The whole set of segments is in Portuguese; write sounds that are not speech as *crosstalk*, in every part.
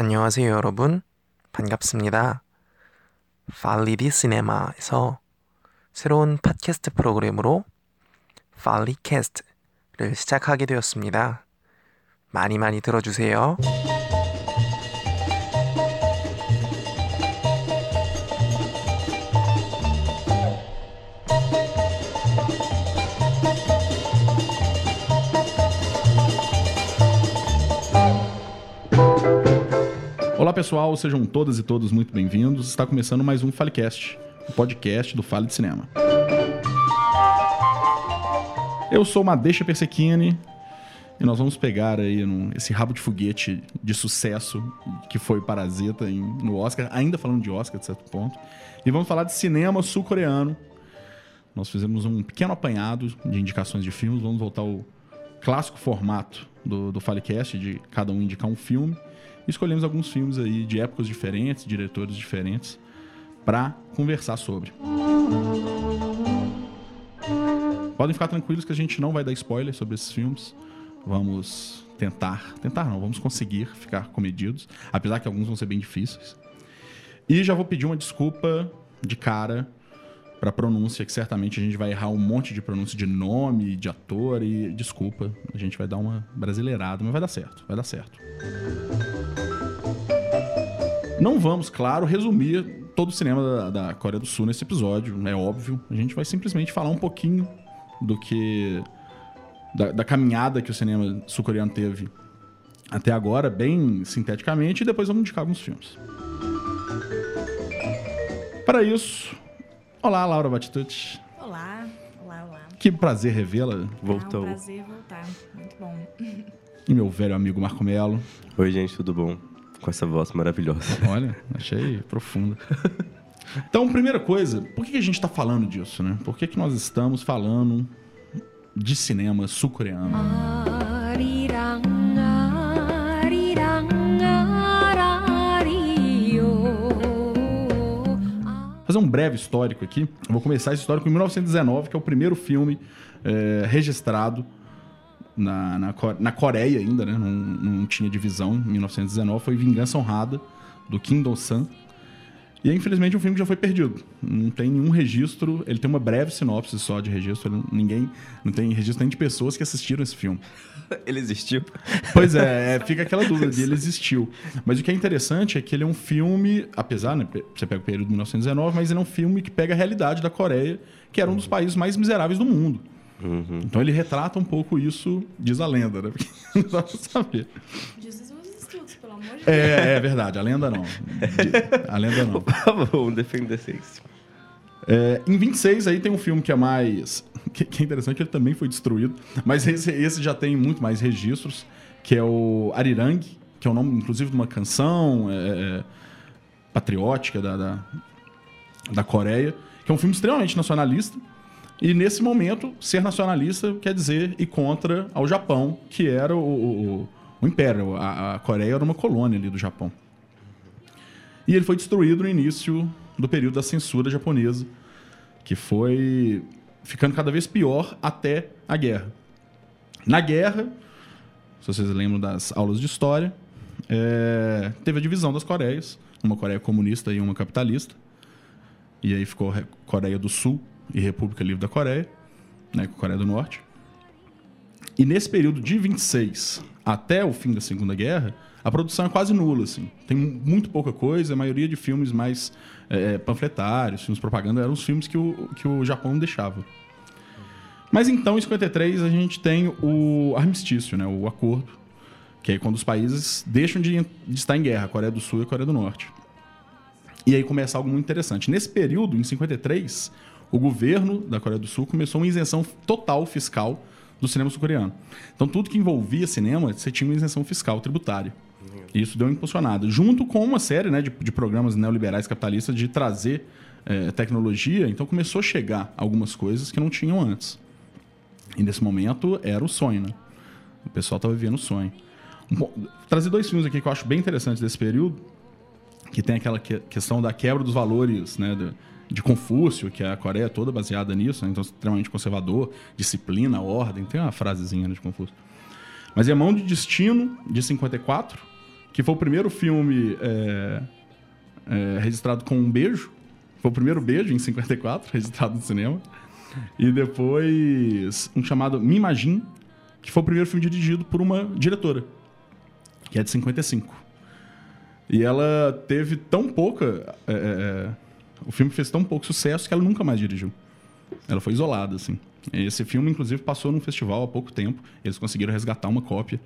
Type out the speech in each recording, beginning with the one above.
안녕하세요, 여러분. 반갑습니다. 팔리디 시네마에서 새로운 팟캐스트 프로그램으로 팔리캐스트를 시작하게 되었습니다. 많이 많이 들어주세요. Olá pessoal, sejam todas e todos muito bem-vindos. Está começando mais um Falecast, o podcast do Fale de Cinema. Eu sou Madeixa Persequini e nós vamos pegar aí num- esse rabo de foguete de sucesso que foi Parasita em- no Oscar, ainda falando de Oscar de certo ponto, e vamos falar de cinema sul-coreano. Nós fizemos um pequeno apanhado de indicações de filmes, vamos voltar ao clássico formato do, do Falecast, de cada um indicar um filme. Escolhemos alguns filmes aí de épocas diferentes, diretores diferentes, para conversar sobre. Podem ficar tranquilos que a gente não vai dar spoiler sobre esses filmes. Vamos tentar, tentar não, vamos conseguir ficar comedidos, apesar que alguns vão ser bem difíceis. E já vou pedir uma desculpa de cara para pronúncia, que certamente a gente vai errar um monte de pronúncia de nome, de ator e desculpa, a gente vai dar uma brasileirada, mas vai dar certo, vai dar certo. Não vamos, claro, resumir todo o cinema da, da Coreia do Sul nesse episódio, é óbvio. A gente vai simplesmente falar um pouquinho do que. da, da caminhada que o cinema sul-coreano teve até agora, bem sinteticamente, e depois vamos indicar alguns filmes. Para isso, olá, Laura Batitucci. Olá, olá, olá. Que prazer revê-la. É Voltou. um prazer voltar. Muito bom. *laughs* E meu velho amigo Marco Melo. Oi, gente, tudo bom? Com essa voz maravilhosa. Olha, achei profundo. Então, primeira coisa, por que a gente está falando disso, né? Por que, que nós estamos falando de cinema sul-coreano? Fazer um breve histórico aqui. Eu vou começar esse histórico em 1919, que é o primeiro filme é, registrado na, na, na Coreia ainda, né? Não, não tinha divisão em 1919. Foi Vingança Honrada, do Kim Do-san. E é, infelizmente, um filme que já foi perdido. Não tem nenhum registro. Ele tem uma breve sinopse só de registro. Ele- ninguém... Não tem registro nem de pessoas que assistiram esse filme. *laughs* Ele existiu? Pois é, é, fica aquela *laughs* dúvida de ele existiu. Mas o que é interessante é que ele é um filme, apesar, né, você pega o período de 1919, mas ele é um filme que pega a realidade da Coreia, que era um dos países mais miseráveis do mundo. Uhum. Então ele retrata um pouco isso, diz a lenda, né? *laughs* Porque não dá pra saber. Diz os estudos, pelo amor de Deus. É, é verdade, a lenda não. A lenda não. *laughs* Vamos defender isso. É, em 26 aí tem um filme que é mais. Que, que é interessante que ele também foi destruído. Mas esse, esse já tem muito mais registros, que é o Arirang, que é o nome, inclusive, de uma canção é, é, patriótica da, da, da Coreia, que é um filme extremamente nacionalista. E nesse momento, ser nacionalista quer dizer ir contra ao Japão, que era o, o, o império. A, a Coreia era uma colônia ali do Japão. E ele foi destruído no início do período da censura japonesa, que foi ficando cada vez pior até a guerra. Na guerra, se vocês lembram das aulas de história, é, teve a divisão das Coreias, uma Coreia comunista e uma capitalista. E aí ficou Re- Coreia do Sul e República Livre da Coreia, né, com a Coreia do Norte. E nesse período de 26 até o fim da Segunda Guerra, a produção é quase nula, assim. Tem muito pouca coisa, a maioria de filmes mais é, panfletários, filmes propaganda, eram os filmes que o, que o Japão deixava. Mas então, em 53, a gente tem o armistício, né, o acordo, que é quando os países deixam de, de estar em guerra, a Coreia do Sul e a Coreia do Norte. E aí começa algo muito interessante. Nesse período, em 53, o governo da Coreia do Sul começou uma isenção total fiscal do cinema sul-coreano. Então, tudo que envolvia cinema, você tinha uma isenção fiscal tributária. E isso deu uma impulsionada. Junto com uma série né, de, de programas neoliberais capitalistas de trazer eh, tecnologia, então começou a chegar algumas coisas que não tinham antes. E nesse momento era o sonho, né? O pessoal estava vivendo o sonho. Po- trazer dois filmes aqui que eu acho bem interessantes desse período, que tem aquela que- questão da quebra dos valores, né? do- de Confúcio, que a Coreia é toda baseada nisso, né? então extremamente conservador, disciplina, ordem, tem uma frasezinha né, de Confúcio. Mas é Mão de Destino, de 54, que foi o primeiro filme é, é, registrado com um beijo. Foi o primeiro beijo em 54, *laughs* registrado no cinema. E depois um chamado Me Imagine, que foi o primeiro filme dirigido por uma diretora, que é de 55. E ela teve tão pouca. é, é, o filme fez tão pouco sucesso que ela nunca mais dirigiu. Ela foi isolada, assim. Esse filme, inclusive, passou num festival há pouco tempo. Eles conseguiram resgatar uma cópia,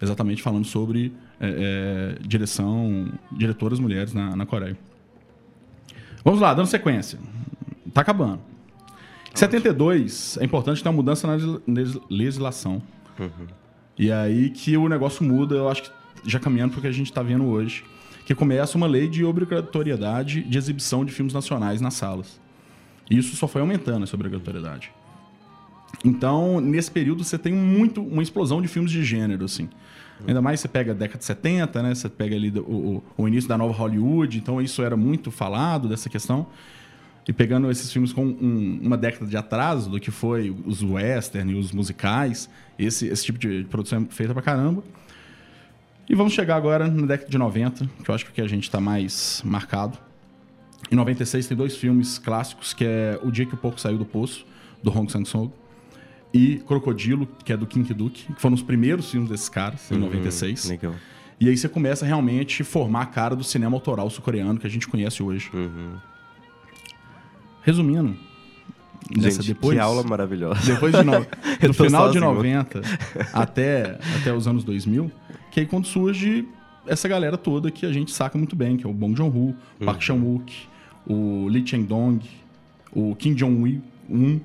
exatamente falando sobre é, é, direção, diretoras mulheres na, na Coreia. Vamos lá, dando sequência. Tá acabando. Em 72, é importante ter uma mudança na legisla- legis- legislação. E aí que o negócio muda, eu acho que já caminhando para o que a gente está vendo hoje. Que começa uma lei de obrigatoriedade de exibição de filmes nacionais nas salas. Isso só foi aumentando essa obrigatoriedade. Então, nesse período, você tem muito uma explosão de filmes de gênero, assim. Ainda mais você pega a década de 70, né? Você pega ali o, o- o início da nova Hollywood, então isso era muito falado dessa questão. E pegando esses filmes com um- uma década de atraso do que foi os western e os musicais, esse, esse tipo de produção é feita pra caramba. E vamos chegar agora na década de 90, que eu acho que é a gente está mais marcado. Em 96 tem dois filmes clássicos, que é O Dia que o Porco Saiu do Poço, do Hong Sang-soo, e Crocodilo, que é do Kim Ki-duk, que foram os primeiros filmes desses caras, em 96. Legal. E aí você começa a realmente formar a cara do cinema autoral sul-coreano que a gente conhece hoje. Uhum. Resumindo, nessa Gente, depois, que aula maravilhosa. depois de no, *laughs* do final de sozinho. 90 *laughs* até, até os anos 2000, que aí quando surge essa galera toda que a gente saca muito bem, que é o Bong Joon-ho, o Park Chan-wook, o Lee Chang-dong, o Kim Jong-un,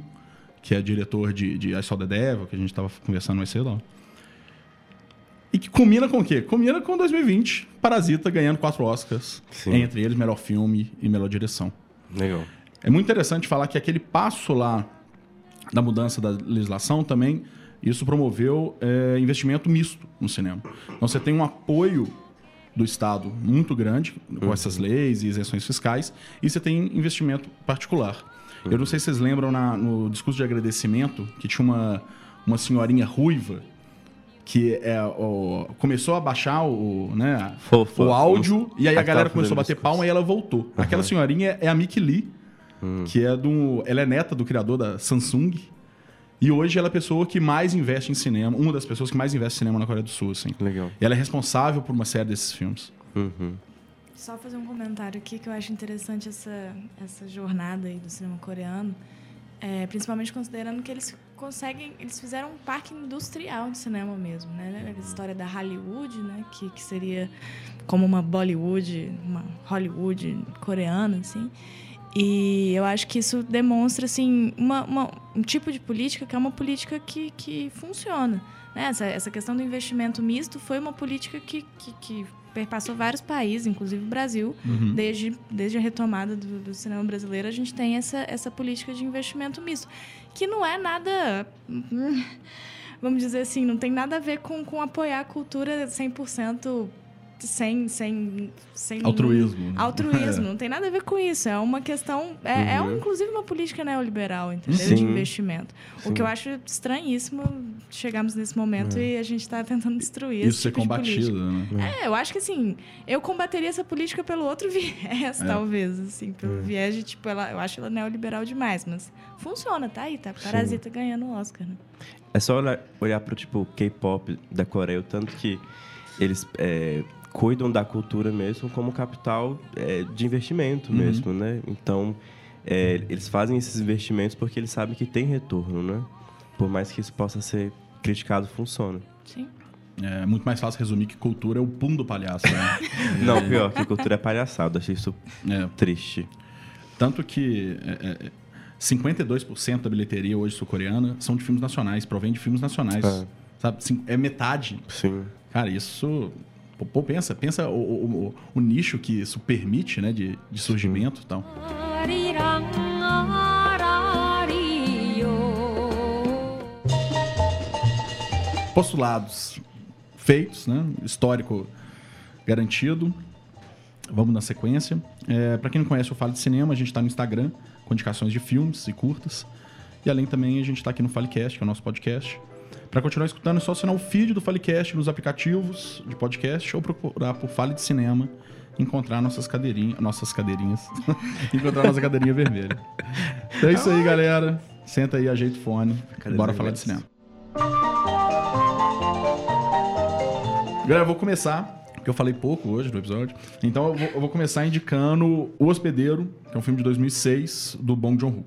que é diretor de, de I Saw the Devil, que a gente estava conversando mais cedo. ó. E que combina com o quê? Combina com 2020, Parasita ganhando quatro Oscars, Sim. entre eles melhor filme e melhor direção. Legal. É muito interessante falar que aquele passo lá da mudança da legislação também, isso promoveu é, investimento misto no cinema. Então você tem um apoio do Estado muito grande com essas leis e isenções fiscais e você tem investimento particular. Eu não sei se vocês lembram na- no discurso de agradecimento que tinha uma, uma senhorinha ruiva que é, o- começou a baixar o, né, Fofa. o áudio e aí a galera começou a bater palma e ela voltou. Aquela senhorinha é a Mickey Lee, Hum. que é do. Ela é neta do criador da Samsung. E hoje ela é a pessoa que mais investe em cinema, uma das pessoas que mais investe em cinema na Coreia do Sul, assim. Legal. E ela é responsável por uma série desses filmes. Uhum. Só fazer um comentário aqui que eu acho interessante essa, essa jornada aí do cinema coreano, é, principalmente considerando que eles conseguem, eles fizeram um parque industrial de cinema mesmo, né? A história da Hollywood, né? Que, que seria como uma Bollywood, uma Hollywood coreana, assim. E eu acho que isso demonstra assim uma, uma- um tipo de política que é uma política que, que funciona. Né? Essa, essa questão do investimento misto foi uma política que, que, que perpassou vários países, inclusive o Brasil. Desde, desde a retomada do, do cinema brasileiro, a gente tem essa, essa política de investimento misto, que não é nada. hum, Vamos dizer assim, não tem nada a ver com, com apoiar a cultura 100% sem, sem, sem Altruísmo. né? altruísmo, *laughs* não tem nada a ver com isso. É uma questão. É, é Uhum. inclusive uma política neoliberal, entendeu? Sim. De investimento. O Sim. que eu acho estranhíssimo chegarmos nesse momento e a gente está tentando destruir Isso ser tipo de combatido, né? É, eu acho que assim, eu combateria essa política pelo outro *laughs* viés, É. talvez, assim, pelo viés de, tipo, ela, eu acho ela neoliberal demais, mas funciona, tá aí, tá? Parasita ganhando o Oscar, né? É só olhar, olhar pro tipo K-pop da Coreia, o tanto que eles é, cuidam da cultura mesmo como capital é, de investimento Uhum. mesmo, né? Então, é, eles fazem esses investimentos porque eles sabem que tem retorno, né? Por mais que isso possa ser criticado, funciona. Sim. É muito mais fácil resumir que cultura é o pum do palhaço, né? *laughs* Não, pior, que cultura é palhaçada. Achei isso É, triste. Tanto que é, é, 52% da bilheteria hoje sul-coreana são de filmes nacionais, provém de filmes nacionais. É. Sabe? É metade. Sim. Cara, isso. Pô, pensa, pensa o, o, o, nicho que isso permite, né, de, de surgimento e tal. Postulados feitos, né, histórico garantido. Vamos na sequência. É, para quem não conhece o Fale de Cinema, a gente está no Instagram com indicações de filmes e curtas. E além também a gente está aqui no Falecast, que é o nosso podcast. Para continuar escutando, é só assinar o feed do Falecast nos aplicativos de podcast ou procurar por Fale de Cinema e encontrar nossas cadeirinhas. Nossas cadeirinhas. *laughs* encontrar nossa cadeirinha vermelha. Então é isso aí, galera. Senta aí, ajeita o fone. Cadê Bora falar de cinema. Galera, eu vou começar, porque eu falei pouco hoje no episódio. Então eu vou, eu vou começar indicando O Hospedeiro, que é um filme de 2006, do Bong Joon-ho.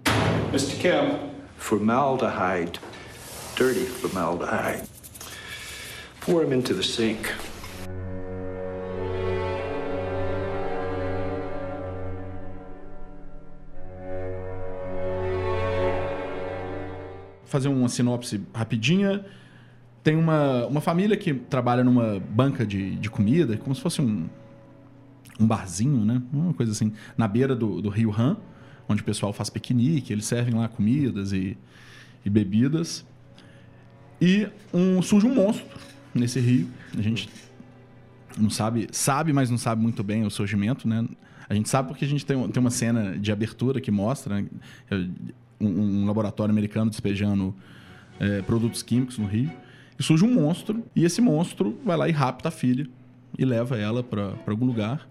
Mr. Kim, Formaldehyde. Dirty formaldehyde. Pour him into the sink. fazer uma sinopse rapidinha. Tem uma, uma família que trabalha numa banca de, de comida, como se fosse um, um barzinho, né? Uma coisa assim, na beira do, do rio Han, onde o pessoal faz piquenique, eles servem lá comidas e, e bebidas. E um, surge um monstro nesse rio. A gente não sabe, sabe, mas não sabe muito bem o surgimento, né? A gente sabe porque a gente tem, tem uma cena de abertura que mostra né, um, um laboratório americano despejando é, produtos químicos no rio. E surge um monstro, e esse monstro vai lá e rapta a filha e leva ela para algum lugar.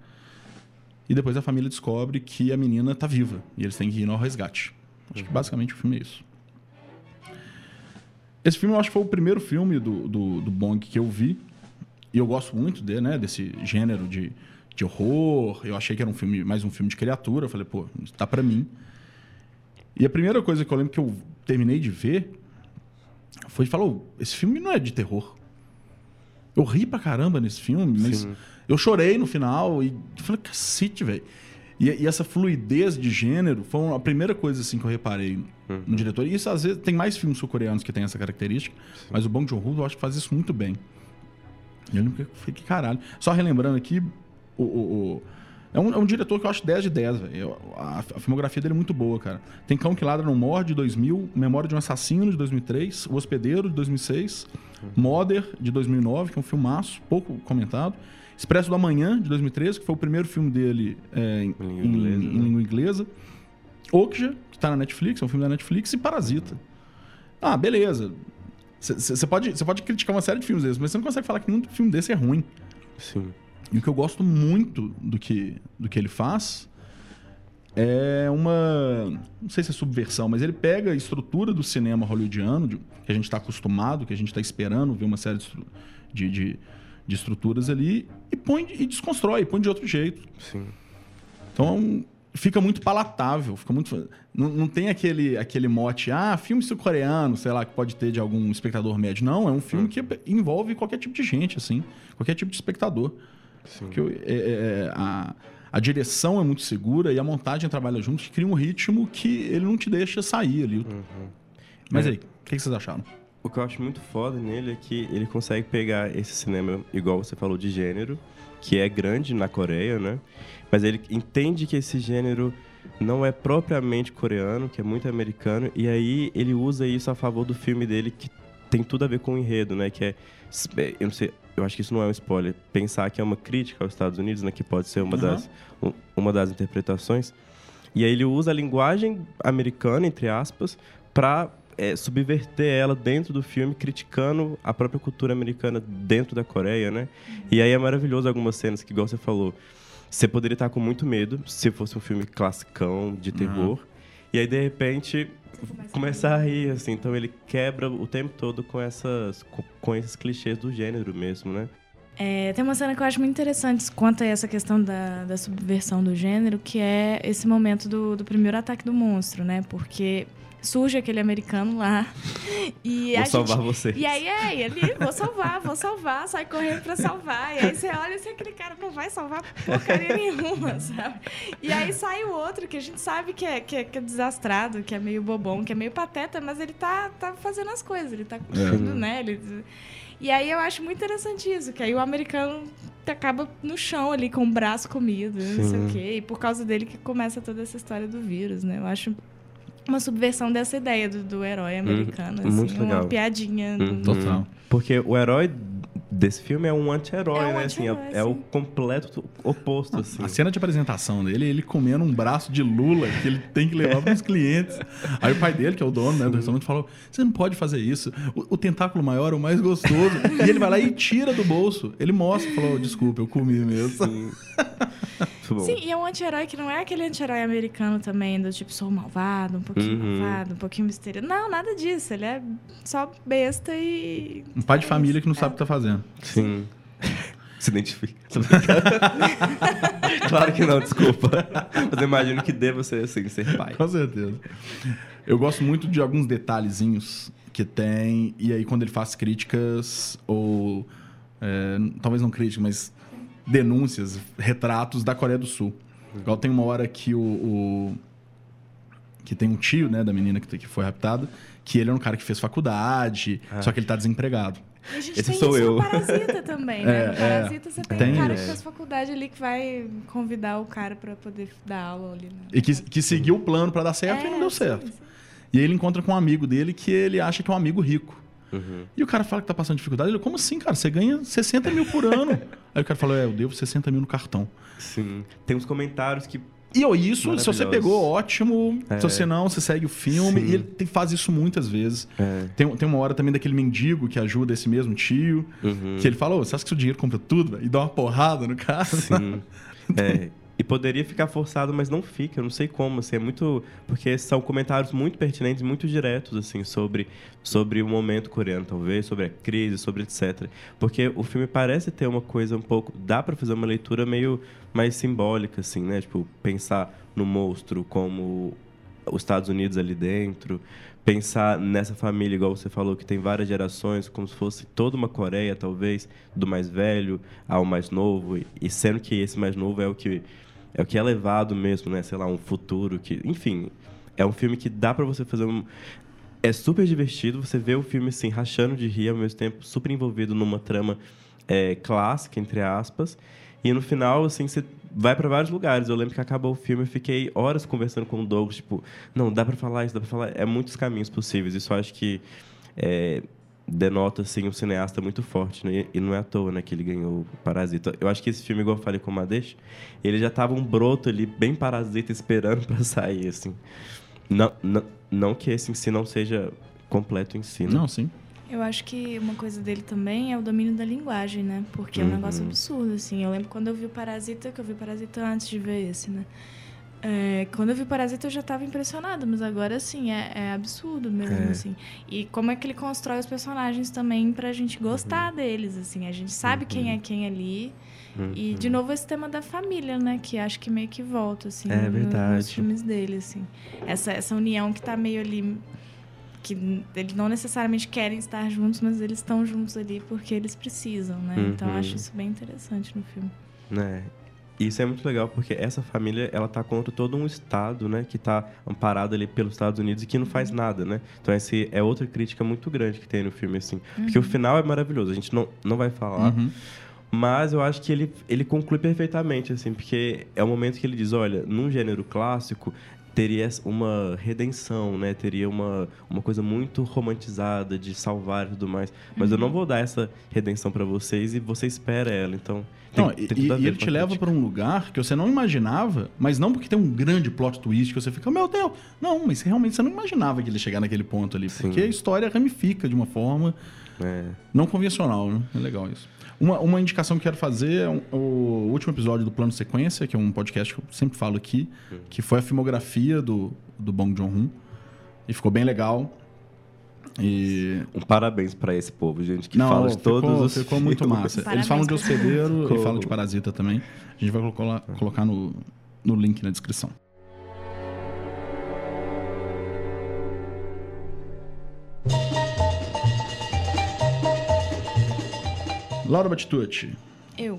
E depois a família descobre que a menina tá viva e eles têm que ir ao resgate. Acho que basicamente o filme é isso. Esse filme eu acho que foi o primeiro filme do, do, do Bong que eu vi. E eu gosto muito de, né, desse gênero de, de horror. Eu achei que era um filme, mais um filme de criatura. Eu falei, pô, isso tá pra mim. E a primeira coisa que eu lembro que eu terminei de ver foi "Ô, esse filme não é de terror. Eu ri pra caramba nesse filme, mas Sim. eu chorei no final e falei, cacete, velho. E, e essa fluidez de gênero foi a primeira coisa assim que eu reparei no diretor. E isso às vezes tem mais filmes sul-coreanos que tem essa característica, mas o Bong Joon-ho eu acho que faz isso muito bem. E eu lembro que que caralho. Só relembrando aqui, o, o- o- é, um, é um diretor que eu acho 10 de 10, velho. A, a filmografia dele é muito boa, cara. Tem Cão que Ladra no Mor, de 2000, Memória de um Assassino, de 2003, O Hospedeiro, de 2006, Mother, de 2009, que é um filmaço, pouco comentado, Expresso do Amanhã, de 2013, que foi o primeiro filme dele é, em, Em língua em- inglesa, em né? língua inglesa. Okja, que tá na Netflix, é um filme da Netflix, e Parasita. Ah, beleza. Você pode, cê pode criticar uma série de filmes desses, mas você não consegue falar que nenhum filme desse é ruim. Sim. E o que eu gosto muito do que, do que ele faz é uma. Não sei se é subversão, mas ele pega a estrutura do cinema hollywoodiano, de- que a gente está acostumado, que a gente está esperando ver uma série de, de, de, estruturas ali, e põe e desconstrói, põe de outro jeito. Sim. Então fica muito palatável, fica muito. Não, não tem aquele, aquele mote, ah, filme sul-coreano, sei lá, que pode ter de algum espectador médio. Não, é um filme que envolve qualquer tipo de gente, assim, qualquer tipo de espectador. Porque o- é- é- é, a, a direção é muito segura e a montagem trabalha junto, que cria um ritmo que ele não te deixa sair ali. Mas É. aí, o que, que vocês acharam? O que eu acho muito foda nele é que ele consegue pegar esse cinema, igual você falou, de gênero, que é grande na Coreia, né? Mas ele entende que esse gênero não é propriamente coreano, que é muito americano, e aí ele usa isso a favor do filme dele, que tem tudo a ver com o enredo, né? Que é. Eu não sei, eu acho que isso não é um spoiler. Pensar que é uma crítica aos Estados Unidos, né? Que pode ser uma, Uhum. das, um- uma das interpretações. E aí ele usa a linguagem americana, entre aspas, para subverter ela dentro do filme, criticando a própria cultura americana dentro da Coreia, né? E aí é maravilhoso algumas cenas que, igual você falou, você poderia estar com muito medo se fosse um filme classicão, de terror. E aí, de repente, começar a rir, assim. Então ele quebra o tempo todo com, essas, com, com esses clichês do gênero mesmo, né? É, tem uma cena que eu acho muito interessante quanto a essa questão da, da subversão do gênero, que é esse momento do, do primeiro ataque do monstro, né? Porque surge aquele americano lá *laughs* e Vou a salvar gente... vocês. E aí é ele, vou salvar, vou salvar, sai correndo pra salvar. E aí você olha assim, aquele cara não vai salvar porcaria nenhuma, *laughs* sabe? E aí sai o outro, que a gente sabe que é, que é, que é desastrado, que é meio bobão, que é meio pateta, mas ele tá, tá fazendo as coisas, ele tá curtindo, né? Ele... E aí eu acho muito interessante isso, que aí o americano acaba no chão ali com o braço comido, não sei o quê. E por causa dele que começa toda essa história do vírus, né? Eu acho uma subversão dessa ideia do, do herói americano, assim, muito uma legal. piadinha. Uhum. Total. Porque o herói desse filme é um anti-herói, É um né? Assim, é, é o completo oposto, assim. A cena de apresentação dele, ele comendo um braço de lula que ele tem que levar para os clientes. Aí o pai dele, que é o dono né, do restaurante, falou: Você não pode fazer isso. O, o tentáculo maior é o mais gostoso. e ele vai lá e tira do bolso. Ele mostra e falou: Desculpa, eu comi mesmo. Sim. Muito bom. Sim, e é um anti-herói que não é aquele anti-herói americano também, do tipo, sou malvado, um pouquinho Uhum. malvado, um pouquinho misterioso. Não, nada disso. Ele é só besta e. Um pai de é família isso. que não sabe o que tá fazendo. Sim. *laughs* Se identifica. *laughs* Claro que não, desculpa. Mas eu imagino que deva ser assim, ser pai. Com certeza. Eu gosto muito de alguns detalhezinhos que tem, e aí quando ele faz críticas, ou é, talvez não críticas, mas denúncias, retratos da Coreia do Sul. Igual tem uma hora que o. o- que tem um tio, né, da menina que, que foi raptada, que ele é um cara que fez faculdade, só que ele tá desempregado. E a gente Esse tem sou isso eu. no Parasita também, né? *laughs* É, no é. Parasita você tem, Tem um cara isso. que faz faculdade ali que vai convidar o cara pra poder dar aula ali. Né? E que, que seguiu o plano pra dar certo e não deu sim, certo. sim. E aí ele encontra com um amigo dele que ele acha que é um amigo rico. Uhum. E o cara fala que tá passando dificuldade. Ele, como assim, cara? Você ganha 60 mil por ano. *laughs* aí o cara falou, é, eu devo 60 mil no cartão. Sim. Tem uns comentários que. E ó, isso, se você pegou, ótimo. É. Se você não, você segue o filme. Sim. E ele tem- faz isso muitas vezes. É. Tem, tem uma hora também daquele mendigo que ajuda esse mesmo tio. Uhum. Que ele fala, ô, você acha que seu dinheiro compra tudo? velho?" E dá uma porrada no cara. Sim. *laughs* É, e poderia ficar forçado, mas não fica. Eu não sei como, assim, é muito... Porque são comentários muito pertinentes, muito diretos, assim, sobre, sobre o momento coreano, talvez, sobre a crise, sobre etc. Porque o filme parece ter uma coisa um pouco... Dá pra fazer uma leitura meio mais simbólica, assim, né? Tipo, pensar no monstro como os Estados Unidos ali dentro, pensar nessa família, igual você falou, que tem várias gerações, como se fosse toda uma Coreia, talvez, do mais velho ao mais novo, e sendo que esse mais novo é o que é o que é levado mesmo, né? Sei lá, um futuro que, enfim, é um filme que dá pra você fazer um é super divertido, você vê o filme assim rachando de rir ao mesmo tempo, super envolvido numa trama é, clássica entre aspas, e no final assim você vai pra vários lugares. Eu lembro que acabou o filme, eu fiquei horas conversando com o Douglas, tipo, não, dá pra falar isso, dá pra falar, é muitos caminhos possíveis. Isso eu acho que é, denota assim um cineasta muito forte, né? E- não é à toa, né, que ele ganhou o Parasita. Eu acho que esse filme, igual eu falei com o Madeixa, ele já tava um broto ali bem parasita esperando pra sair assim. Não, não, não que esse em si não seja completo em si, né? Não, sim. Eu acho que uma coisa dele também é o domínio da linguagem, né? Porque é um Uhum. negócio absurdo, assim. Eu lembro quando eu vi o Parasita, que eu vi o Parasita antes de ver esse, né? É, quando eu vi o Parasita eu já estava impressionada, mas agora, assim, é, é absurdo mesmo, É. assim. E como é que ele constrói os personagens também pra gente gostar Uhum. deles, assim. A gente sabe quem é quem ali. E, Uhum. de novo, esse tema da família, né? Que acho que meio que volta, assim, É verdade. nos filmes dele, assim. Essa, essa união que tá meio ali... Que eles não necessariamente querem estar juntos, mas eles estão juntos ali porque eles precisam, né? Então, eu Uhum. acho isso bem interessante no filme. né? Isso é muito legal porque essa família ela tá contra todo um estado, né, que tá amparado ali pelos Estados Unidos e que não faz nada, né? Então essa é outra crítica muito grande que tem no filme assim, porque o final é maravilhoso. A gente não não vai falar, Uhum. mas eu acho que ele ele conclui perfeitamente assim, porque é o momento que ele diz, olha, num gênero clássico teria uma redenção, né? Teria uma, uma coisa muito romantizada de salvar e tudo mais. Mas eu não vou dar essa redenção pra vocês e você espera ela. Então, Não, tem e, e ele te leva pra um lugar que você não imaginava, mas não porque tem um grande plot twist que você fica, meu Deus, não, mas realmente você não imaginava que ele ia chegar naquele ponto ali, Sim. porque a história ramifica de uma forma É. não convencional, né? É legal isso. Uma, uma indicação que eu quero fazer é um- o último episódio do Plano Sequência, que é um podcast que eu sempre falo aqui, que foi a filmografia do, do Bong Joon-ho. E ficou bem legal. E Um parabéns pra esse povo, gente, que não, fala de ficou, todos os ficou muito filmes. massa. Eles Parabéns falam de hospedeiro Ficou- e falam de parasita também. A gente vai colocar, colocar no, no link na descrição. Laura Batitucci, Eu.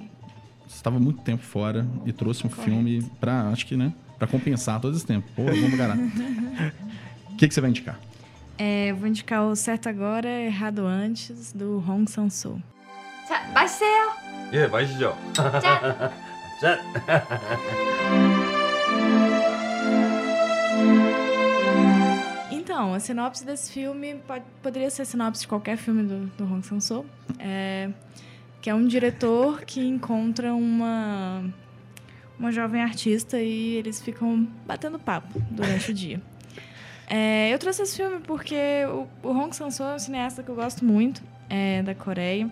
você estava muito tempo fora e trouxe um filme pra, acho que, né, pra compensar todo esse tempo. Pô, vamos caralho. *laughs* O que, que você vai indicar? É, eu vou indicar o Certo Agora, Errado Antes, do Hong Sang-soo. 자, 맛있어요. 예, 마시죠. 짠. 짠. Então, a sinopse desse filme pode- poderia ser a sinopse de qualquer filme do, do Hong Sang-soo. É, que é um diretor que encontra uma uma jovem artista e eles ficam batendo papo durante o dia. É, eu trouxe esse filme porque o, o Hong Sang-soo é um cineasta que eu gosto muito, é, da Coreia.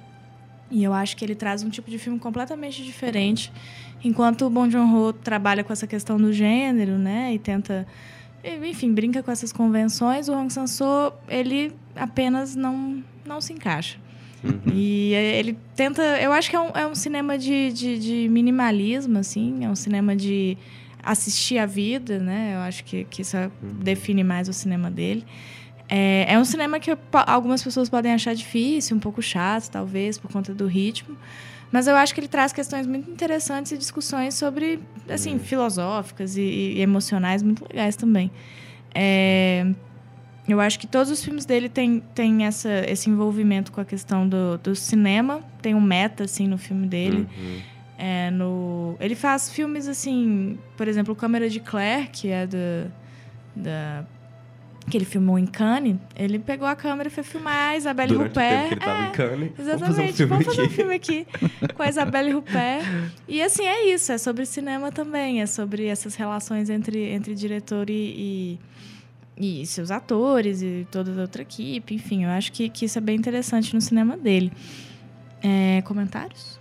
E eu acho que ele traz um tipo de filme completamente diferente. Enquanto o Bong Joon-ho trabalha com essa questão do gênero, né? E tenta... Enfim, brinca com essas convenções. O Hong Sang-soo, ele apenas não, não se encaixa. E ele tenta... Eu acho que é um, é um cinema de, de, de minimalismo, assim. É um cinema de assistir a vida, né? Eu acho que, que isso define mais o cinema dele. É, é um cinema que algumas pessoas podem achar difícil, um pouco chato, talvez, por conta do ritmo. Mas eu acho que ele traz questões muito interessantes e discussões sobre, assim, filosóficas e, e emocionais muito legais também. É, eu acho que todos os filmes dele têm, têm essa, esse envolvimento com a questão do, do cinema. Tem um meta, assim, no filme dele. Uhum. É, no... Ele faz filmes assim, por exemplo, Câmera de Claire, que é do, da. que ele filmou em Cannes. Ele pegou a câmera e foi filmar a Isabelle Durante o tempo que ele tava É, em Cannes. Exatamente. Vamos fazer um filme aqui. aqui. com a Isabelle Huppert. E assim, é isso. É sobre cinema também. É sobre essas relações entre, entre diretor e, e, e seus atores e toda a outra equipe. Enfim, eu acho que, que isso é bem interessante no cinema dele. É, comentários?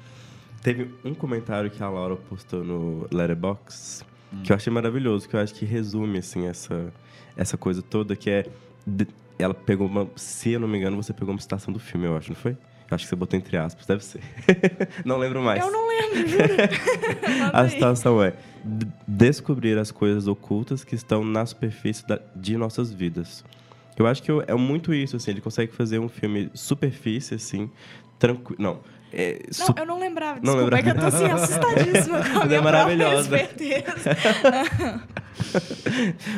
Teve um comentário que a Laura postou no Letterboxd que eu achei maravilhoso, que eu acho que resume assim essa essa coisa toda que é de- ela pegou uma, se eu não me engano, você pegou uma citação do filme, eu acho, não foi? Acho que você botou entre aspas, deve ser. *laughs* não lembro mais. Eu não lembro, juro. *laughs* A citação é "D- descobrir as coisas ocultas que estão na superfície da- de nossas vidas. Eu acho que eu- é muito isso, assim, ele consegue fazer um filme superfície, assim, tranquilo. Não, é, Não, su- eu não lembrava. Não Desculpa, lembrava. é que eu tô assim, assustadíssima com a *laughs* é maravilhosa. *laughs*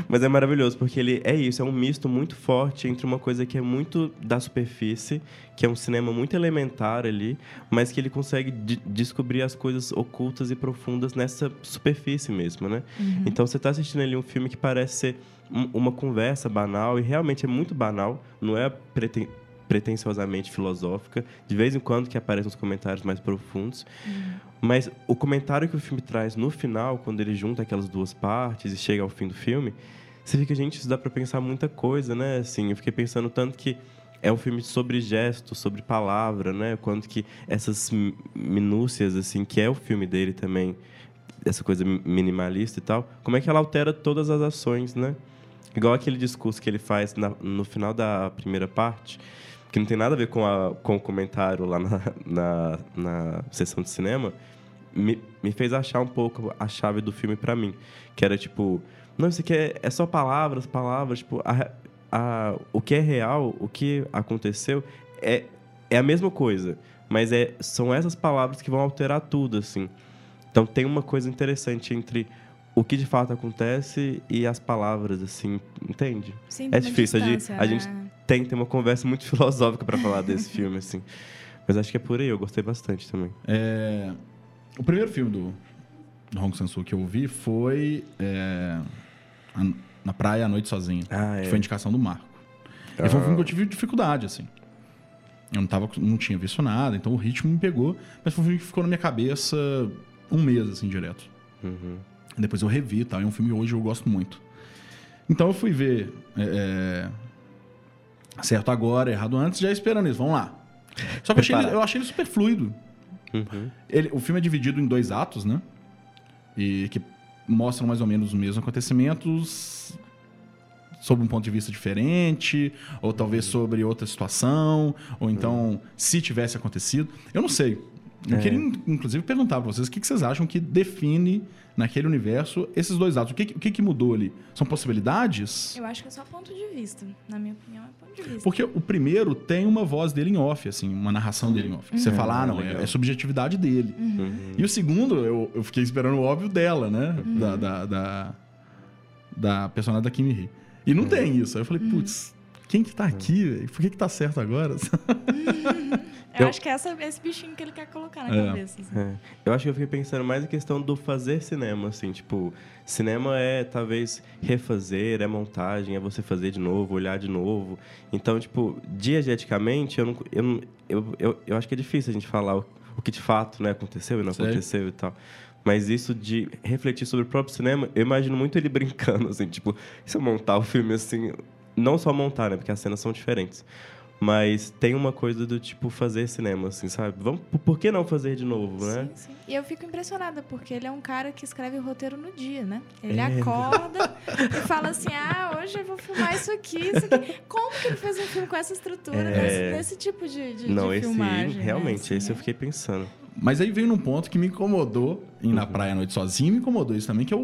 Mas é maravilhoso, porque ele é isso, é um misto muito forte entre uma coisa que é muito da superfície, que é um cinema muito elementar ali, mas que ele consegue de- descobrir as coisas ocultas e profundas nessa superfície mesmo, né? Então você está assistindo ali um filme que parece ser um- uma conversa banal, e realmente é muito banal, não é preten- pretensiosamente filosófica, de vez em quando que aparecem uns comentários mais profundos, mas o comentário que o filme traz no final, quando ele junta aquelas duas partes e chega ao fim do filme, você fica, gente, isso dá pra pensar muita coisa, né? Assim, eu fiquei pensando tanto que é um filme sobre gesto, sobre palavra, né? Quanto que essas mi- minúcias, assim, que é o filme dele também, essa coisa mi- minimalista e tal, como é que ela altera todas as ações, né? Igual aquele discurso que ele faz na- no final da primeira parte, que não tem nada a ver com, a- com o comentário lá na, na, na sessão de cinema, me, me fez achar um pouco a chave do filme pra mim. Que era tipo, não, isso aqui é, é só palavras, palavras, tipo, a, a, o que é real, o que aconteceu, é, é a mesma coisa. Mas é, são essas palavras que vão alterar tudo, assim. Então tem uma coisa interessante entre o que de fato acontece e as palavras, assim, entende? Sim, É difícil, a gente- distância, a gente- né? Tem, tem uma conversa muito *laughs* filosófica pra falar desse filme, assim. Mas acho que é por aí, eu gostei bastante também. É, o primeiro filme do, do Hong Sang-soo que eu vi foi é, Na Praia à Noite Sozinho. Ah, que foi a indicação do Marco. E foi um filme que eu tive dificuldade, assim. Eu não, tava, não tinha visto nada, então o ritmo me pegou. Mas foi um filme que ficou na minha cabeça um mês, assim, direto. Uhum. Depois eu revi e tal. É um filme que hoje eu gosto muito. Então eu fui ver é, é, certo agora, errado antes, já esperando isso. Vamos lá. Só que eu achei, ele, eu achei ele super fluido. Uhum. Ele- o filme é dividido em dois atos, né? E que mostram mais ou menos os mesmos acontecimentos sob um ponto de vista diferente, ou talvez sobre outra situação, ou então se tivesse acontecido. Eu não sei. Eu É. queria, in- inclusive, perguntar pra vocês o que, que vocês acham que define naquele universo esses dois atos. O que, que- o que, que mudou ali? São possibilidades? Eu acho que é só ponto de vista. Na minha opinião, é ponto de vista. Porque o primeiro tem uma voz dele em off, assim, uma narração dele em off. Que Você fala, ah, não, é, é subjetividade dele. E o segundo, eu, eu fiquei esperando o óbvio dela, né? Da, da, da, da personagem da Kimi Lee. E não tem isso. Aí eu falei, putz, quem que tá aqui, velho? Por que que tá certo agora? Eu, Eu- acho que é essa, esse bichinho que ele quer colocar na É. cabeça. assim. É. Eu acho que eu fiquei pensando mais em questão do fazer cinema, assim, tipo, cinema é talvez refazer, é montagem, é você fazer de novo, olhar de novo. Então, tipo, diegeticamente, eu, não, eu, não- eu, eu, eu acho que é difícil a gente falar o, o que de fato né, aconteceu e não Sei. aconteceu e tal. Mas isso de refletir sobre o próprio cinema, eu imagino muito ele *laughs* brincando, assim, tipo, se eu montar o filme assim, não só montar, né, porque as cenas são diferentes. Mas tem uma coisa do tipo fazer cinema, assim, sabe? Vamos, por- que não fazer de novo, né? Sim, sim. E eu fico impressionada, porque ele é um cara que escreve o roteiro no dia, né? Ele É. acorda *laughs* e fala assim: ah, hoje eu vou filmar isso aqui, isso aqui. Como que ele fez um filme com essa estrutura, É. nesse, nesse tipo de, de, não, de esse filmagem? né? realmente, Assim, esse eu é. fiquei pensando. Mas aí veio num ponto que me incomodou ir Uhum. na praia à noite sozinho, me incomodou isso também, que é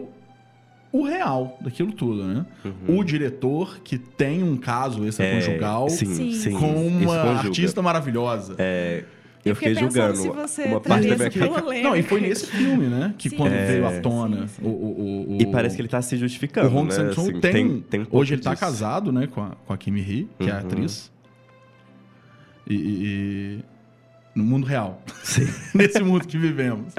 o, o real daquilo tudo, né? O diretor que tem um caso extraconjugal Uhum. É, sim, Sim. com uma artista maravilhosa. É, Eu eu fiquei fiquei pensando julgando se você uma parte da minha polêmica. Não, e foi nesse filme, né? Que Sim. quando É. veio à tona Sim, sim. o, o, o, E parece que ele tá se o justificando, Hong né? Sang-soo Assim, tem, tem um pouco Hoje ele tá disso. casado, né, com a, com a Kimi Hee, que é a Uhum. atriz. E- e- no mundo real. *laughs* Nesse mundo que vivemos.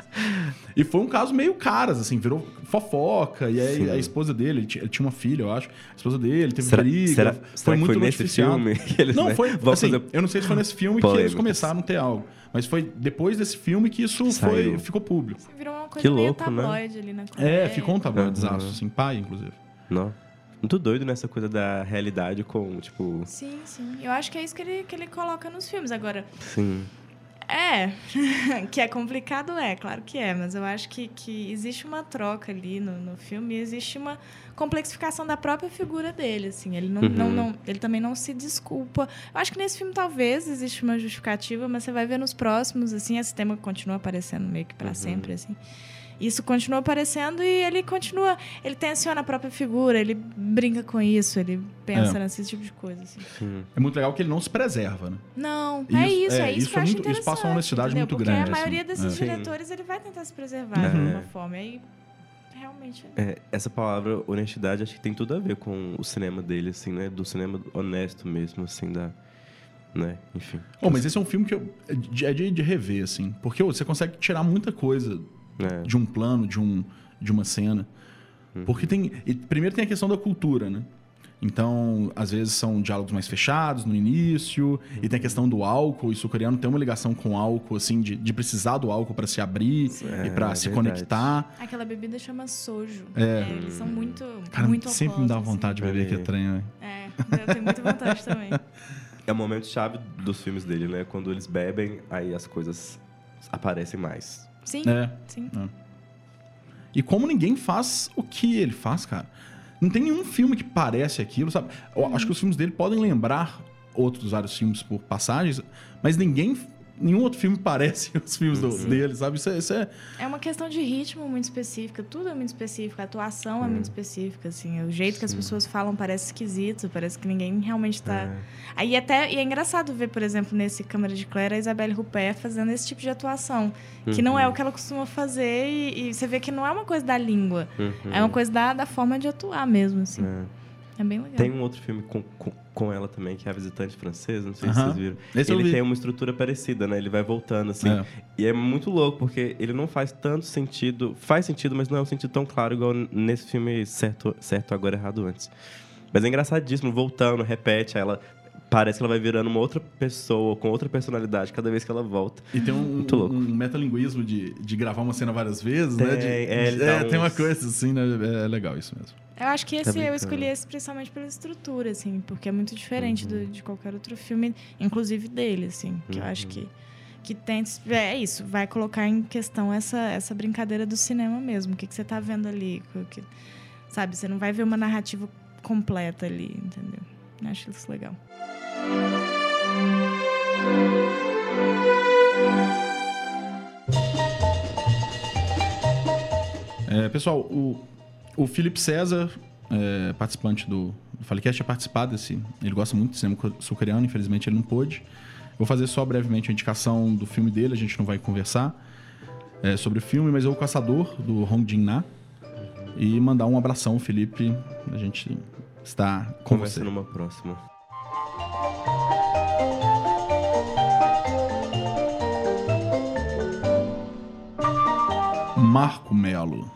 E foi um caso meio caras, assim, virou fofoca. E aí Sim. a esposa dele, ele tinha, ele tinha uma filha, eu acho. A esposa dele teve Será, briga. será, foi será muito foi nesse filme que eles Não, né, foi. assim, fazer Eu não sei se foi nesse filme que eles polêmicas. começaram a ter algo. Mas foi depois desse filme que isso foi, ficou público. Virou uma coisa Que meio louco, né? tabloide ali na É, ficou um tabuleiro Uhum. desastre, assim, pai, inclusive. Não. Muito doido nessa coisa da realidade com, tipo... Sim, sim. Eu acho que é isso que ele, que ele coloca nos filmes. Agora, Sim. É, *laughs* que é complicado, é, claro que é, mas eu acho que, que existe uma troca ali no, no filme, e existe uma complexificação da própria figura dele, assim, ele não, Uhum. não, não- ele também não se desculpa. Eu acho que nesse filme talvez existe uma justificativa, mas você vai ver nos próximos, assim, esse tema continua aparecendo meio que para Uhum. sempre, assim. Isso continua aparecendo e ele continua, ele tensiona a própria figura, ele brinca com isso, ele pensa É. nesse tipo de coisa, assim. Sim. É muito legal que ele não se preserva, né? Não, é Isso- isso, é, é, isso, isso que eu é acho muito- isso passa uma interessante, honestidade entendeu? muito Porque grande, a maioria assim. desses É. Diretores ele vai tentar se preservar de Uhum. alguma forma. Aí realmente. É, essa palavra honestidade acho que tem tudo a ver com o cinema dele, assim, né? Do cinema honesto mesmo, assim, da... Né? Enfim. Oh, mas esse é um filme que eu, é de, é de, de rever, assim. Porque ô, você consegue tirar muita coisa É. de um plano, de, um, de uma cena. Uhum. Porque tem. primeiro tem a questão da cultura, né? Então, às vezes são diálogos mais fechados no início, e tem a questão do álcool, e o sul-coreano tem uma ligação com o álcool, assim, de, de precisar do álcool para se abrir É, e para se verdade. conectar. Aquela bebida chama sojo. É. eles são muito. Cara, muito sempre me dá vontade de beber que é trem, né? assim. É, eu tenho muita vontade também. *laughs* É o momento chave dos filmes dele, né? Quando eles bebem, aí as coisas aparecem mais. Sim, É. sim. E como ninguém faz o que ele faz, cara. Não tem nenhum filme que parece aquilo, sabe? Eu acho que os filmes dele podem lembrar outros vários filmes por passagens, mas ninguém. Nenhum outro filme parece *laughs* os filmes do- dele, sabe? Isso é, isso é- É uma questão de ritmo muito específica, tudo é muito específico, a atuação é muito específica, assim. O jeito que as pessoas falam parece esquisito, parece que ninguém realmente tá. É. Aí até. E é engraçado ver, por exemplo, nesse Câmara de Claire, a Isabelle Rupert fazendo esse tipo de atuação. Que não Uhum. é o que ela costuma fazer, e, e você vê que não é uma coisa da língua. Uhum. É uma coisa da, da forma de atuar mesmo, assim. É. É, bem legal. Tem um outro filme com, com, com ela também, que é A Visitante Francesa, não sei se Aham. vocês viram. Esse eu ele vi. tem uma estrutura parecida, né? Ele vai voltando, assim. É. E é muito louco, porque ele não faz tanto sentido. Faz sentido, mas não é um sentido tão claro igual nesse filme Certo, certo Agora Errado Antes. Mas é engraçadíssimo, voltando, repete, aí ela. Parece que ela vai virando uma outra pessoa, com outra personalidade, cada vez que ela volta. E tem um, Muito louco. um metalinguismo de, de gravar uma cena várias vezes, né? De- Tem, é, ele é, tem uma uns- coisa assim, né? É legal isso mesmo. Eu acho que esse eu escolhi esse principalmente pela estrutura, assim, porque é muito diferente Uhum. do- de qualquer outro filme, inclusive dele, assim, que eu acho Uhum. que que tem é isso, vai colocar em questão essa essa brincadeira do cinema mesmo, o que que você tá vendo ali, que, sabe, você não vai ver uma narrativa completa ali, entendeu? Eu acho isso legal. É, pessoal, o, o Felipe César, é, participante do, do Falecast, tinha participado desse. Ele gosta muito de cinema co- sul-coreano, infelizmente ele não pôde. Vou fazer só brevemente a indicação do filme dele, a gente não vai conversar é, sobre o filme, mas é O Caçador, do Hong Jin-na. E mandar um abração, Felipe. A gente está com Conversa você. numa próxima. Marco Melo.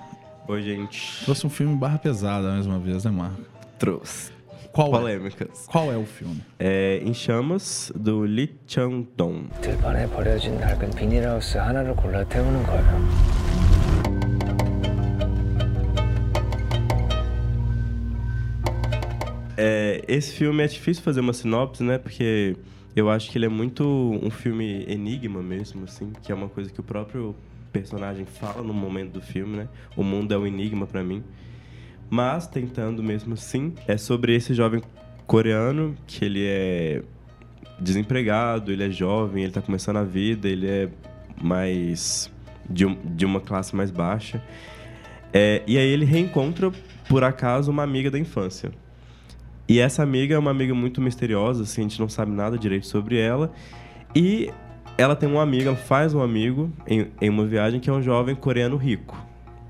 Oi, gente. Trouxe um filme barra pesada mais uma vez, né, Marco? Trouxe. Qual é? Polêmicas. É? Qual é o filme? É Em Chamas, do Lee Chang-dong. É, esse filme é difícil fazer uma sinopse, né? Porque eu acho que ele é muito um filme enigma mesmo, assim, que é uma coisa que o próprio personagem fala no momento do filme, né? O mundo é um enigma pra mim. Mas tentando mesmo assim, é sobre esse jovem coreano que ele é desempregado, ele é jovem, ele tá começando a vida, ele é mais de, um- de uma classe mais baixa. É, e aí ele reencontra por acaso uma amiga da infância. E essa amiga é uma amiga muito misteriosa, assim, a gente não sabe nada direito sobre ela. E ela tem um amigo, ela faz um amigo em, em uma viagem que é um jovem coreano rico.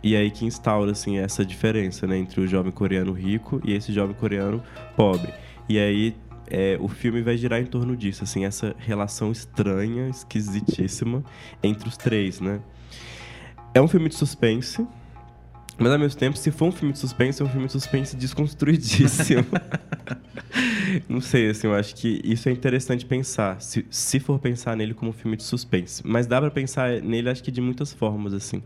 E aí que instaura, assim, essa diferença, né, entre o jovem coreano rico e esse jovem coreano pobre. E aí é, o filme vai girar em torno disso, assim, essa relação estranha, esquisitíssima entre os três, né. É um filme de suspense, mas ao mesmo tempo, se for um filme de suspense, é um filme de suspense desconstruidíssimo. *laughs* Não sei, assim, eu acho que isso é interessante pensar, se, se for pensar nele como um filme de suspense. Mas dá pra pensar nele, acho que de muitas formas, assim.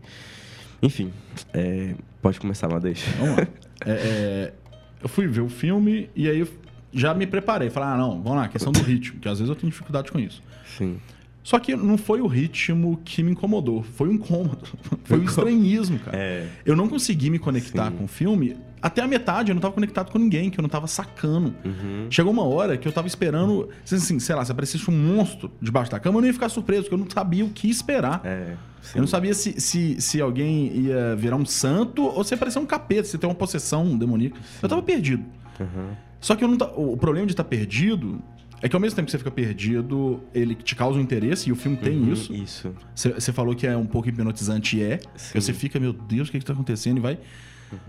Enfim, é, pode começar, Madeixa. Vamos lá. *laughs* É, é, eu fui ver o filme e aí já me preparei. Falei, ah, não, vamos lá, questão do ritmo, que às vezes eu tenho dificuldade com isso. Sim. Só que não foi o ritmo que me incomodou, foi um incômodo. *laughs* Foi um estranhismo, cara. É. Eu não consegui me conectar Sim. com o filme. Até a metade eu não tava conectado com ninguém, que eu não tava sacando. Uhum. Chegou uma hora que eu tava esperando, assim, sei lá, se aparecesse um monstro debaixo da cama, eu não ia ficar surpreso, porque eu não sabia o que esperar. É. sim. Eu não sabia se, se, se alguém ia virar um santo ou se ia parecer um capeta, se tem uma possessão demoníaca. Eu tava perdido. Uhum. Só que eu não o problema de estar perdido é que ao mesmo tempo que você fica perdido, ele te causa um interesse, e o filme tem Uhum, isso. Isso. Você falou que é um pouco hipnotizante, e é. Sim. Você fica, meu Deus, o que, que tá acontecendo? E vai.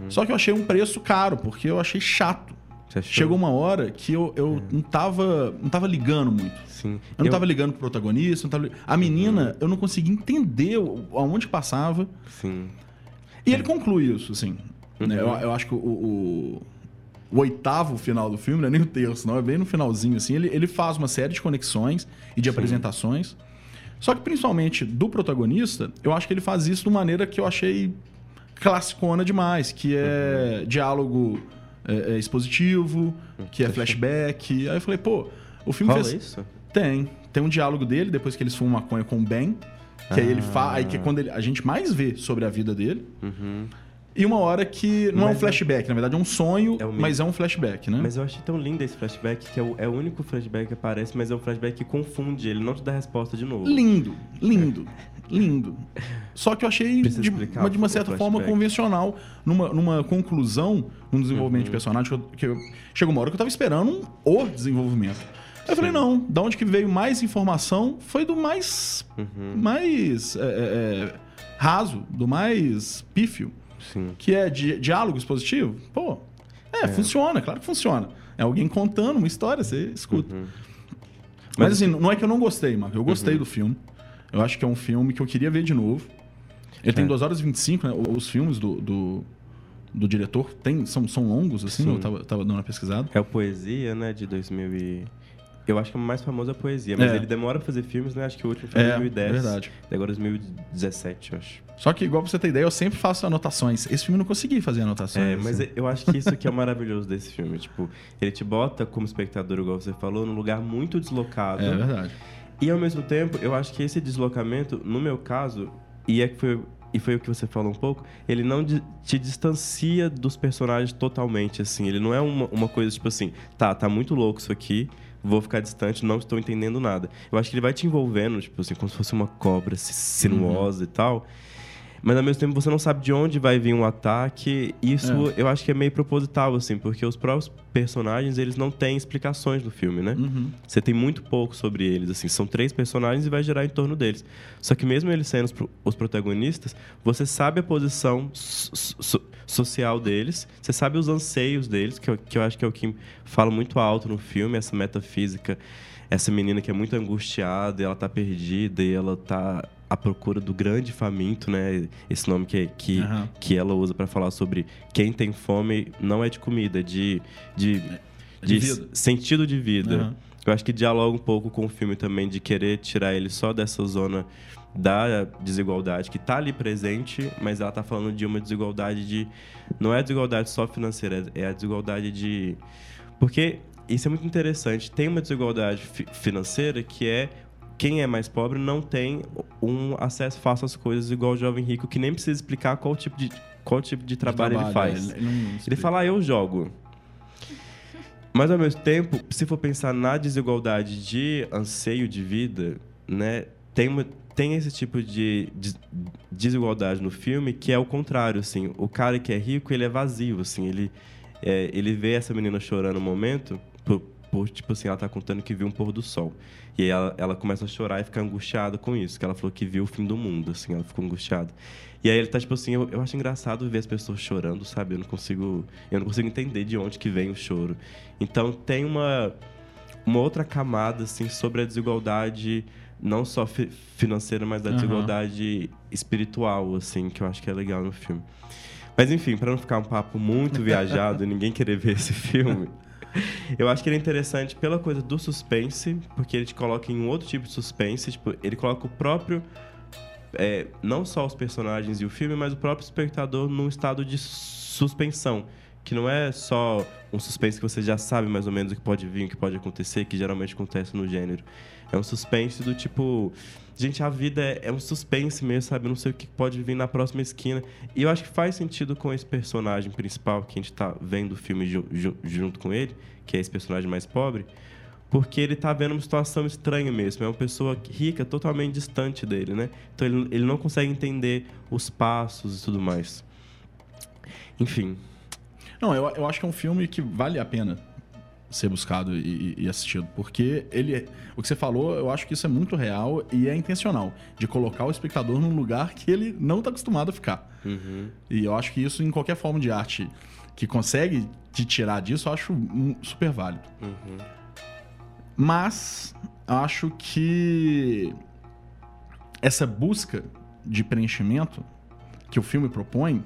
Só que eu achei um preço caro, porque eu achei chato. Chegou uma hora que eu, eu não, tava, não tava ligando muito. Sim. Eu não tava ligando pro protagonista, tava A menina, eu não conseguia entender aonde passava. Sim. E ele conclui isso, assim. Uhum. Eu, eu acho que o, o- o oitavo final do filme, não é nem o terço, não, é bem no finalzinho, assim. Ele, ele faz uma série de conexões e de apresentações. Só que, principalmente do protagonista, eu acho que ele faz isso de uma maneira que eu achei classicona demais, que é Uhum. diálogo é, é, expositivo, que é flashback. Aí eu falei, pô, o filme Rola fez... isso? Tem. Tem um diálogo dele, depois que eles fumam maconha com o Ben. Que aí ele Ah. fala. Aí que é quando ele- a gente mais vê sobre a vida dele. Uhum. E uma hora que. Não é um Mas é- flashback, na verdade é um sonho, É um mas é um flashback, né? Mas eu achei tão lindo esse flashback, que é o, é o único flashback que aparece, mas é um flashback que confunde, ele não te dá resposta de novo. Lindo, lindo, lindo. Só que eu achei de, uma, de uma certa forma convencional, numa, numa conclusão, num desenvolvimento Uhum. de personagem, que, eu, que eu- chegou uma hora que eu tava esperando um o desenvolvimento. Aí eu falei, não, da onde que veio mais informação foi do mais. Uhum. mais é, é, é, raso, do mais pífio. Sim. que é di diálogo expositivo, pô, é, funciona, claro que funciona. É alguém contando uma história, você escuta. Uhum. Mas, assim, não é que eu não gostei, Marco. Eu gostei do filme. Eu acho que é um filme que eu queria ver de novo. Ele tem É. 2 horas e 25, né? Os filmes do, do, do diretor tem, são, são longos, assim, Sim. eu tava, tava dando uma pesquisada. É o Poesia, né, de 2000 e... Eu acho que o mais famoso é a Poesia, mas É. ele demora pra fazer filmes, né? Acho que o último foi em É, 2010. verdade. E agora 2017, eu acho. Só que, igual pra você ter ideia, eu sempre faço anotações. Esse filme eu não consegui fazer anotações. É, mas assim. eu acho que isso que é maravilhoso desse filme. Tipo, ele te bota como espectador, igual você falou, num lugar muito deslocado. É verdade. E ao mesmo tempo, eu acho que esse deslocamento, no meu caso, e é que foi e foi o que você falou um pouco, ele não te distancia dos personagens totalmente, assim. Ele não é uma, uma coisa tipo assim, tá, tá muito louco isso aqui, vou ficar distante, não estou entendendo nada. Eu acho que ele vai te envolvendo, tipo assim, como se fosse uma cobra si- sinuosa e tal. Mas ao mesmo tempo você não sabe de onde vai vir um ataque. Isso eu acho que é meio proposital, assim, porque os próprios personagens, eles não têm explicações no filme, né? Uhum. Você tem muito pouco sobre eles, assim. São três personagens e vai girar em torno deles. Só que mesmo eles sendo os, pro- os protagonistas, você sabe a posição so- so- social deles, você sabe os anseios deles, que eu, que eu acho que é o que fala muito alto no filme, essa metafísica. Essa menina que é muito angustiada, ela tá perdida e ela tá à procura do grande faminto, né? Esse nome que, que, Aham. que ela usa para falar sobre quem tem fome não é de comida, é de, de De de, sentido de vida. Aham. Eu acho que dialoga um pouco com o filme também de querer tirar ele só dessa zona da desigualdade que tá ali presente, mas ela tá falando de uma desigualdade de não é a desigualdade só financeira, é a desigualdade de porque isso é muito interessante. Tem uma desigualdade fi- financeira que é quem é mais pobre não tem um acesso fácil às coisas igual o jovem rico que nem precisa explicar qual tipo de qual tipo de trabalho, ele faz. Ele, ele não Ele explica. fala, ah, eu jogo. Mas ao mesmo tempo, se for pensar na desigualdade de anseio de vida, né, tem, uma- tem esse tipo de des- desigualdade no filme que é o contrário, assim. O cara que é rico, ele é vazio, assim. Ele, é, ele vê essa menina chorando no momento, por, por, tipo assim, ela tá contando que viu um pôr do sol. E aí ela, ela começa a chorar e ficar angustiada com isso, que ela falou que viu o fim do mundo, assim, ela ficou angustiada. E aí ele tá tipo assim, eu, eu acho engraçado ver as pessoas chorando, sabe? Eu não consigo, eu não consigo entender de onde que vem o choro. Então tem uma uma outra camada assim sobre a desigualdade não só fi- financeira, mas da Aham. desigualdade espiritual, assim, que eu acho que é legal no filme. Mas enfim, para não ficar um papo muito *laughs* viajado e ninguém querer ver esse filme, *laughs* eu acho que ele é interessante pela coisa do suspense, porque ele te coloca em um outro tipo de suspense. Tipo, ele coloca o próprio. é, não só os personagens e o filme, mas o próprio espectador num estado de suspensão. Que não é só um suspense que você já sabe mais ou menos o que pode vir, o que pode acontecer, que geralmente acontece no gênero. É um suspense do tipo. Gente, a vida é, é um suspense mesmo, sabe? Eu não sei o que pode vir na próxima esquina. E eu acho que faz sentido com esse personagem principal que a gente tá vendo o filme ju- ju- junto com ele, que é esse personagem mais pobre, porque ele tá vendo uma situação estranha mesmo. É uma pessoa rica, totalmente distante dele, né? Então ele, ele não consegue entender os passos e tudo mais. Enfim. Não, eu, eu acho que é um filme que vale a pena ser buscado e, e assistido, porque ele, é- o que você falou, eu acho que isso é muito real e é intencional, de colocar o espectador num lugar que ele não está acostumado a ficar. E eu acho que isso em qualquer forma de arte que consegue te tirar disso, eu acho super válido. Mas acho que essa busca de preenchimento que o filme propõe,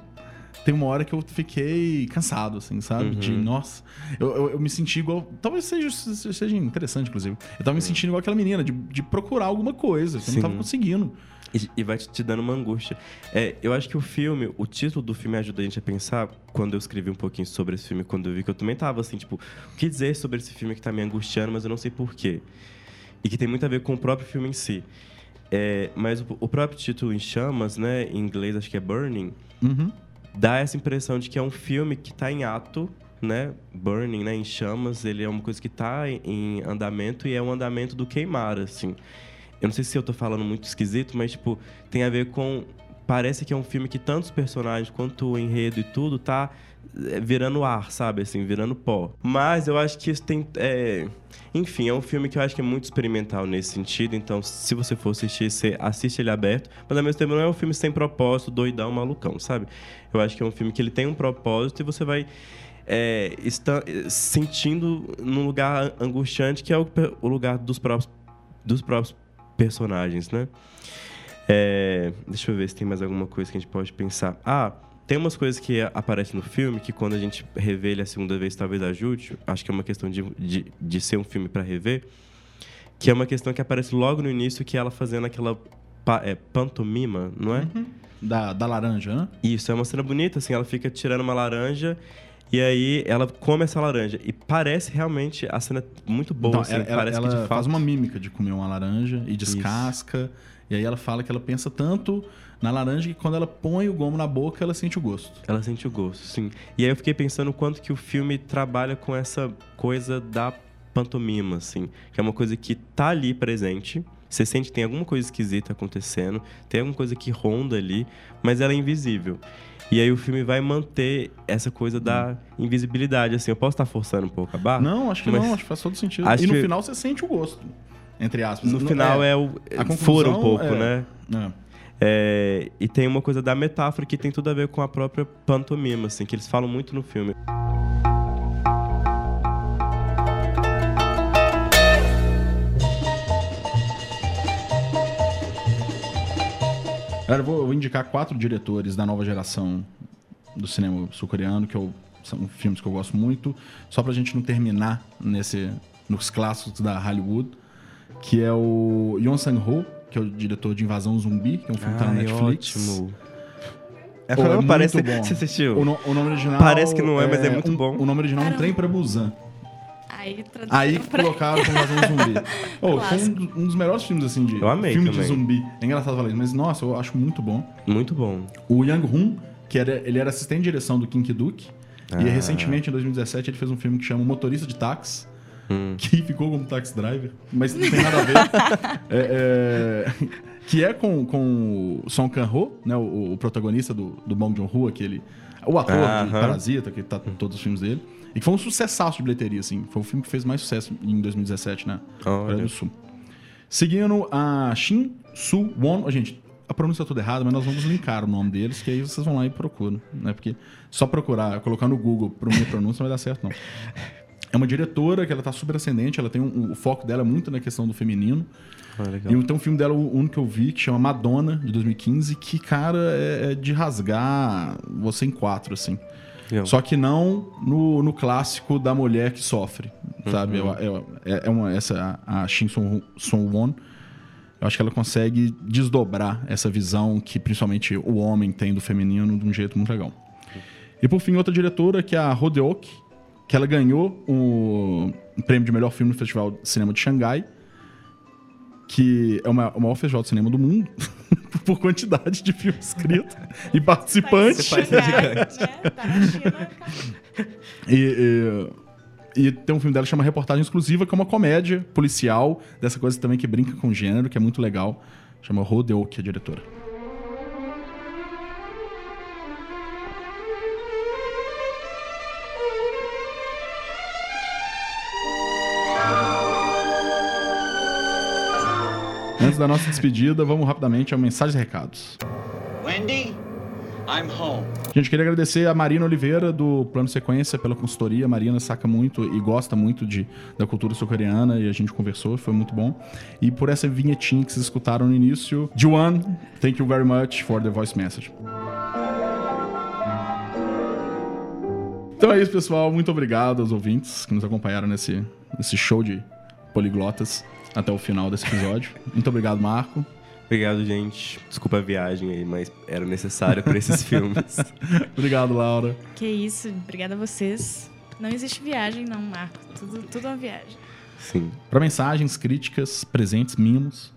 tem uma hora que eu fiquei cansado, assim, sabe? De, nossa, eu, eu, eu me senti igual. Talvez seja, seja interessante, inclusive. Eu tava me sentindo igual aquela menina, de, de procurar alguma coisa, que eu não tava conseguindo. E, e vai te, te dando uma angústia. É, eu acho que o filme, o título do filme ajuda a gente a pensar, quando eu escrevi um pouquinho sobre esse filme, quando eu vi que eu também tava assim, tipo, o que dizer sobre esse filme que tá me angustiando, mas eu não sei porquê. E que tem muito a ver com o próprio filme em si. É, mas o, o próprio título em chamas, né, em inglês acho que é Burning, Uhum. Dá essa impressão de que é um filme que está em ato, né? Burning, né? Em chamas, ele é uma coisa que está em andamento e é um andamento do queimar, assim. Eu não sei se eu tô falando muito esquisito, mas, tipo, tem a ver com... Parece que é um filme que tanto os personagens quanto o enredo e tudo tá virando ar, sabe? Assim, virando pó. Mas eu acho que isso tem... é, Enfim, é um filme que eu acho que é muito experimental nesse sentido. Então, se você for assistir, você assiste ele aberto. Mas, ao mesmo tempo, não é um filme sem propósito, doidão, malucão, sabe? Eu acho que é um filme que ele tem um propósito e você vai... É, está sentindo num lugar angustiante que é o, o lugar dos próprios, dos próprios personagens, né? É, deixa eu ver se tem mais alguma coisa que a gente pode pensar. Ah, tem umas coisas que aparecem no filme que quando a gente revê ele a segunda vez talvez ajude. Acho que é uma questão de, de, de ser um filme para rever. Que é uma questão que aparece logo no início, que é ela fazendo aquela pa- é, pantomima, não é? Da, da laranja, né? Isso, é uma cena bonita, assim, ela fica tirando uma laranja e aí ela come essa laranja. E parece realmente a cena muito boa, Então, assim, ela parece ela que de fato... faz uma mímica de comer uma laranja e descasca. E aí ela fala que ela pensa tanto na laranja que quando ela põe o gomo na boca, ela sente o gosto. Ela sente o gosto, sim. E aí eu fiquei pensando o quanto que o filme trabalha com essa coisa da pantomima, assim. Que é uma coisa que tá ali presente. Você sente que tem alguma coisa esquisita acontecendo, tem alguma coisa que ronda ali, mas ela é invisível. E aí o filme vai manter essa coisa da invisibilidade, assim. Eu posso estar forçando um pouco a barra? Não, acho que não, acho que faz todo sentido. acho e no que- final você sente o gosto. Entre aspas. No final é, o. a Fura um pouco, é- né? é. É, e tem uma coisa da metáfora que tem tudo a ver com a própria pantomima, assim, que eles falam muito no filme. Galera, eu vou, indicar quatro diretores da nova geração do cinema sul-coreano que eu são filmes que eu gosto muito. Só pra gente não terminar nesse, nos clássicos da Hollywood, que é o Yon Sang-ho, que é o diretor de Invasão Zumbi, que é um filme que tá na Netflix. ótimo. É, Pô, é parece. bom. *laughs* Você assistiu? O, no- o nome original. Parece que não é, mas é muito um- bom. O nome original é um trem pra Busan. Aí, Aí pra- colocaram com Invasão Zumbi. *laughs* Pô, foi um, um dos melhores filmes, assim, de Eu amei filme de também. zumbi. É engraçado falar isso, mas nossa, eu acho muito bom. Muito bom. O Yang Hun, que era, ele era assistente de direção do Kinky Duke. E Ah. recentemente, em 2017, ele fez um filme que chama O Motorista de Táxi. Hum. Que ficou como taxi driver, mas não tem nada a ver. *laughs* É, é, que é com, com o Song Kang-ho, né, o, o protagonista do, do Bong Joon-ho, aquele... O ator de Aham. Parasita, que tá em todos os filmes dele. E que foi um sucessaço de bilheteria, assim. Foi o filme que fez mais sucesso em 2017, né? Coreia do Sul. Seguindo a Shin Su Won. Ó, gente, a pronúncia é toda errada, mas nós vamos linkar o nome deles, que aí vocês vão lá e procuram. Né? Porque só procurar, colocar no Google para minha pronúncia não vai dar certo, não. *laughs* É uma diretora que ela tá super ascendente, ela tem um, o foco dela é muito na questão do feminino. Ah. E tem um filme dela, o único que eu vi, que chama Madonna, de 2015, que, cara, é, é de rasgar você em quatro, assim. Legal. Só que não no, no clássico da mulher que sofre, sabe? Eu- eu- é, é uma, essa, a a Shin Song Won, eu acho que ela consegue desdobrar essa visão que principalmente o homem tem do feminino de um jeito muito legal. E por fim, outra diretora, que é a Rodeok, que ela ganhou o prêmio de melhor filme no Festival de Cinema de Xangai, que é o maior, o maior festival de cinema do mundo, *laughs* por quantidade de filme escrito *laughs* e participantes. País gigante, né? Tá na China, cara. E, e- e tem um filme dela que chama Reportagem Exclusiva, que é uma comédia policial, dessa coisa também que brinca com gênero, que é muito legal. Chama Rodeo, que é a diretora. Antes da nossa despedida, vamos rapidamente ao Mensagens e Recados. Wendy, I'm home. Gente, queria agradecer a Marina Oliveira do Plano Sequência pela consultoria. A Marina saca muito e gosta muito de, da cultura sul-coreana e a gente conversou, foi muito bom. E por essa vinhetinha que vocês escutaram no início, Juan, thank you very much for the voice message. Então é isso, pessoal. Muito obrigado aos ouvintes que nos acompanharam nesse, nesse show de poliglotas até o final desse episódio. Muito obrigado, Marco. Obrigado, gente. Desculpa a viagem aí, mas era necessário pra esses *laughs* filmes. Obrigado, Laura. Que isso, obrigada a vocês. Não existe viagem, não, Marco. Tudo, tudo é uma viagem. Sim. Para mensagens, críticas, presentes, mimos,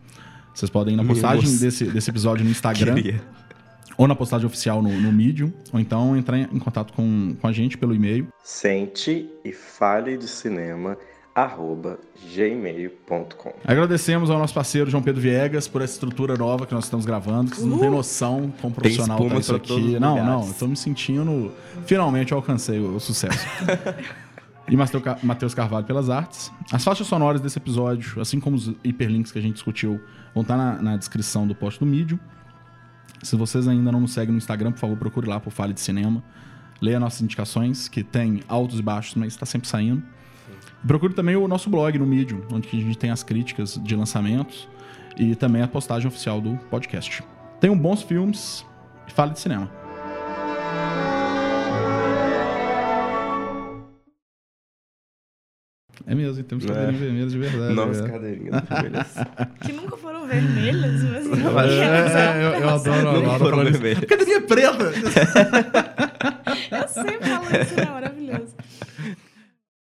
vocês podem ir na Mimos. postagem desse, desse episódio no Instagram Queria. ou na postagem oficial no, no Medium, ou então entrar em, em contato com, com a gente pelo e-mail. Sente e fale de cinema arroba gmail.com. Agradecemos ao nosso parceiro João Pedro Viegas por essa estrutura nova que nós estamos gravando, que vocês não têm noção quão profissional tá isso aqui. Não, lugares. não, estou me sentindo. Finalmente eu alcancei o, o sucesso. e Matheus Carvalho pelas artes. As faixas sonoras desse episódio, assim como os hiperlinks que a gente discutiu, vão estar na, na descrição do post do Medium. Se vocês ainda não nos seguem no Instagram, por favor, procure lá por Fale de Cinema. Leia nossas indicações, que tem altos e baixos, mas está sempre saindo. Procure também o nosso blog no Medium, onde a gente tem as críticas de lançamentos e também a postagem oficial do podcast. Tenham bons filmes e fale de cinema. É mesmo, e temos É. cadeirinhas vermelhas de verdade. Nossa, é. cadeirinha. vermelhas. *laughs* Que nunca foram vermelhas, mas não É, eu, eu adoro a Não Laura foram falando isso. vermelhas. Cadeirinha preta! *laughs* Eu sempre falo isso, é maravilhoso.